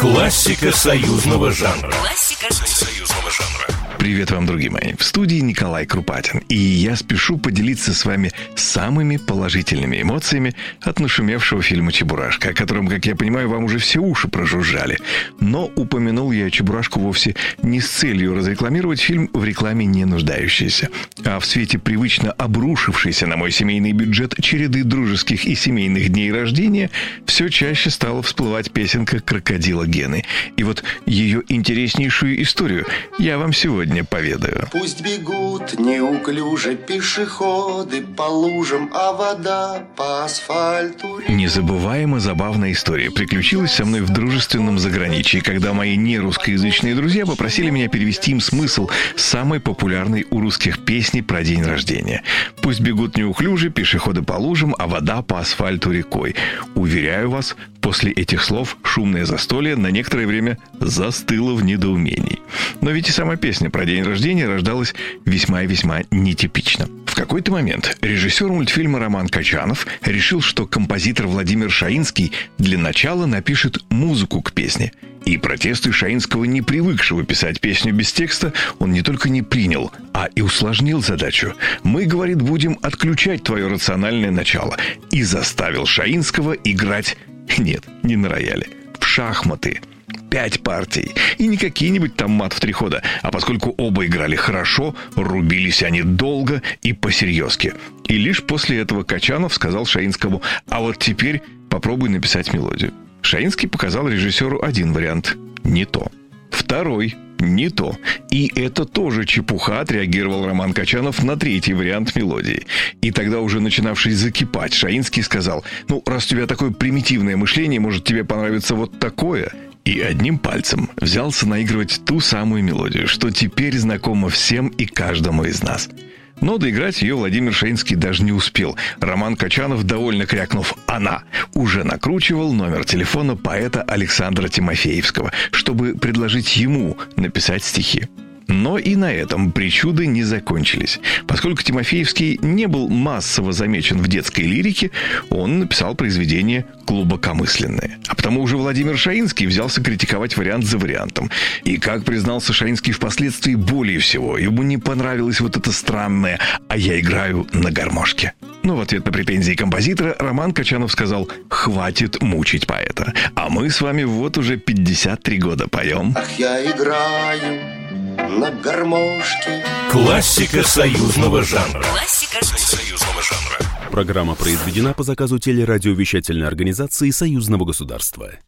Классика союзного жанра. Классика союзного жанра. Привет вам, другие мои. В студии Николай Крупатин. И я спешу поделиться с вами самыми положительными эмоциями от нашумевшего фильма «Чебурашка», о котором, как я понимаю, вам уже все уши прожужжали. Но упомянул я «Чебурашку» вовсе не с целью разрекламировать фильм в рекламе не нуждающийся. А в свете привычно обрушившейся на мой семейный бюджет череды дружеских и семейных дней рождения все чаще стала всплывать песенка «Крокодила Гены». И вот ее интереснейшую историю я вам сегодня сегодня поведаю. Пусть бегут неуклюже пешеходы по лужам, а вода по асфальту. Незабываемо забавная история приключилась со мной в дружественном заграничье, когда мои нерусскоязычные друзья попросили меня перевести им смысл самой популярной у русских песни про день рождения. Пусть бегут неуклюже пешеходы по лужам, а вода по асфальту рекой. Уверяю вас, после этих слов шумное застолье на некоторое время застыло в недоумении. Но ведь и сама песня про день рождения рождалась весьма и весьма нетипично. В какой-то момент режиссер мультфильма Роман Качанов решил, что композитор Владимир Шаинский для начала напишет музыку к песне. И протесты Шаинского, не привыкшего писать песню без текста, он не только не принял, а и усложнил задачу. «Мы, — говорит, — будем отключать твое рациональное начало». И заставил Шаинского играть, нет, не на рояле, в шахматы – пять партий. И не какие-нибудь там мат в три хода, а поскольку оба играли хорошо, рубились они долго и посерьезки. И лишь после этого Качанов сказал Шаинскому, а вот теперь попробуй написать мелодию. Шаинский показал режиссеру один вариант – не то. Второй – не то. И это тоже чепуха, отреагировал Роман Качанов на третий вариант мелодии. И тогда уже начинавший закипать, Шаинский сказал, ну, раз у тебя такое примитивное мышление, может тебе понравится вот такое – и одним пальцем взялся наигрывать ту самую мелодию, что теперь знакома всем и каждому из нас. Но доиграть ее Владимир Шаинский даже не успел. Роман Качанов, довольно крякнув «Она!», уже накручивал номер телефона поэта Александра Тимофеевского, чтобы предложить ему написать стихи. Но и на этом причуды не закончились. Поскольку Тимофеевский не был массово замечен в детской лирике, он написал произведение глубокомысленное. А потому уже Владимир Шаинский взялся критиковать вариант за вариантом. И, как признался Шаинский впоследствии, более всего ему не понравилось вот это странное «а я играю на гармошке». Но в ответ на претензии композитора Роман Качанов сказал «Хватит мучить поэта, а мы с вами вот уже 53 года поем». Ах, я играю на гармошке. Классика союзного жанра. Классика союзного жанра. Программа произведена по заказу телерадиовещательной организации Союзного государства.